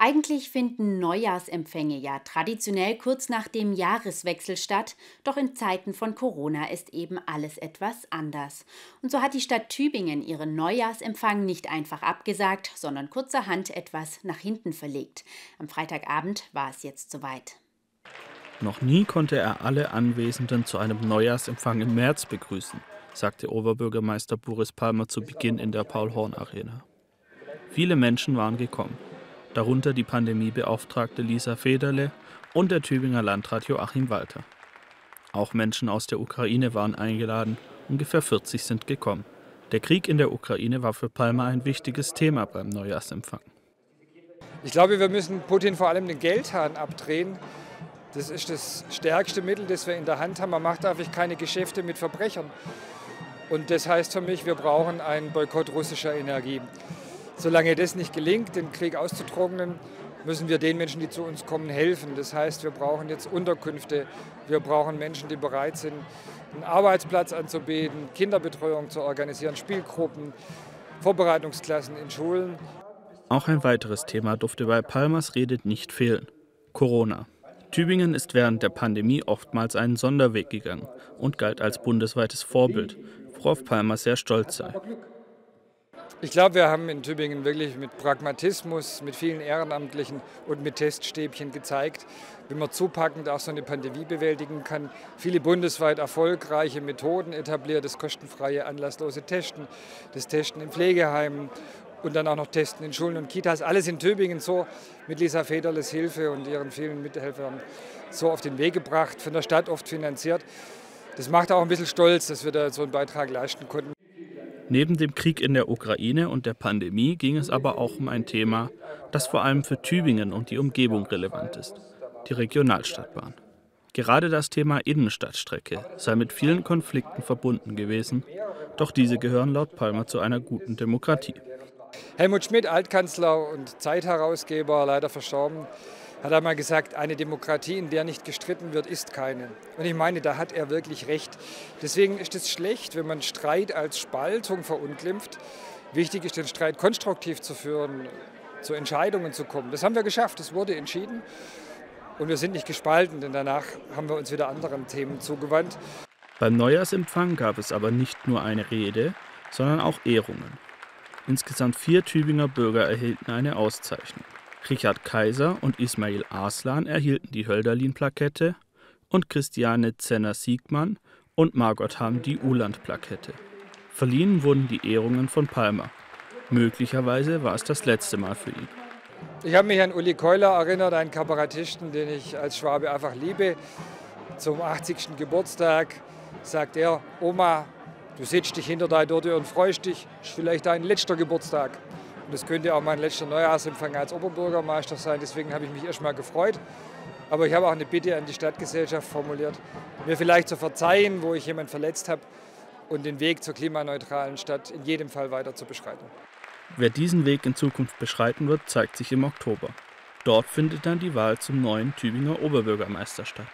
Eigentlich finden Neujahrsempfänge ja traditionell kurz nach dem Jahreswechsel statt, doch in Zeiten von Corona ist eben alles etwas anders. Und so hat die Stadt Tübingen ihren Neujahrsempfang nicht einfach abgesagt, sondern kurzerhand etwas nach hinten verlegt. Am Freitagabend war es jetzt soweit. Noch nie konnte er alle Anwesenden zu einem Neujahrsempfang im März begrüßen, sagte Oberbürgermeister Boris Palmer zu Beginn in der Paul-Horn-Arena. Viele Menschen waren gekommen darunter die Pandemiebeauftragte Lisa Federle und der Tübinger Landrat Joachim Walter. Auch Menschen aus der Ukraine waren eingeladen, ungefähr 40 sind gekommen. Der Krieg in der Ukraine war für Palmer ein wichtiges Thema beim Neujahrsempfang. Ich glaube, wir müssen Putin vor allem den Geldhahn abdrehen. Das ist das stärkste Mittel, das wir in der Hand haben. Man macht einfach keine Geschäfte mit Verbrechern. Und das heißt für mich, wir brauchen einen Boykott russischer Energie. Solange das nicht gelingt, den Krieg auszutrocknen, müssen wir den Menschen, die zu uns kommen, helfen. Das heißt, wir brauchen jetzt Unterkünfte, wir brauchen Menschen, die bereit sind, einen Arbeitsplatz anzubieten, Kinderbetreuung zu organisieren, Spielgruppen, Vorbereitungsklassen in Schulen. Auch ein weiteres Thema durfte bei Palmers Redet nicht fehlen. Corona. Tübingen ist während der Pandemie oftmals einen Sonderweg gegangen und galt als bundesweites Vorbild, worauf Palmer sehr stolz sei. Ich glaube, wir haben in Tübingen wirklich mit Pragmatismus, mit vielen Ehrenamtlichen und mit Teststäbchen gezeigt, wie man zupackend auch so eine Pandemie bewältigen kann. Viele bundesweit erfolgreiche Methoden etabliert, das kostenfreie, anlasslose Testen, das Testen in Pflegeheimen und dann auch noch Testen in Schulen und Kitas. Alles in Tübingen so mit Lisa Federles Hilfe und ihren vielen Mithelfern so auf den Weg gebracht, von der Stadt oft finanziert. Das macht auch ein bisschen stolz, dass wir da so einen Beitrag leisten konnten. Neben dem Krieg in der Ukraine und der Pandemie ging es aber auch um ein Thema, das vor allem für Tübingen und die Umgebung relevant ist, die Regionalstadtbahn. Gerade das Thema Innenstadtstrecke sei mit vielen Konflikten verbunden gewesen, doch diese gehören laut Palmer zu einer guten Demokratie. Helmut Schmidt, Altkanzler und Zeitherausgeber, leider verstorben, hat einmal gesagt, eine Demokratie, in der nicht gestritten wird, ist keine. Und ich meine, da hat er wirklich recht. Deswegen ist es schlecht, wenn man Streit als Spaltung verunglimpft. Wichtig ist, den Streit konstruktiv zu führen, zu Entscheidungen zu kommen. Das haben wir geschafft, es wurde entschieden. Und wir sind nicht gespalten, denn danach haben wir uns wieder anderen Themen zugewandt. Beim Neujahrsempfang gab es aber nicht nur eine Rede, sondern auch Ehrungen. Insgesamt vier Tübinger Bürger erhielten eine Auszeichnung. Richard Kaiser und Ismail Arslan erhielten die Hölderlin-Plakette und Christiane Zenner-Siegmann und Margot Hamm die Uland-Plakette. Verliehen wurden die Ehrungen von Palmer. Möglicherweise war es das letzte Mal für ihn. Ich habe mich an Uli Keuler erinnert, einen Kabarettisten, den ich als Schwabe einfach liebe. Zum 80. Geburtstag sagt er, Oma, du setzt dich hinter deine Dörte und freust dich, ist vielleicht dein letzter Geburtstag. Und das könnte auch mein letzter Neujahrsempfang als Oberbürgermeister sein. Deswegen habe ich mich erstmal gefreut. Aber ich habe auch eine Bitte an die Stadtgesellschaft formuliert, mir vielleicht zu verzeihen, wo ich jemanden verletzt habe und den Weg zur klimaneutralen Stadt in jedem Fall weiter zu beschreiten. Wer diesen Weg in Zukunft beschreiten wird, zeigt sich im Oktober. Dort findet dann die Wahl zum neuen Tübinger Oberbürgermeister statt.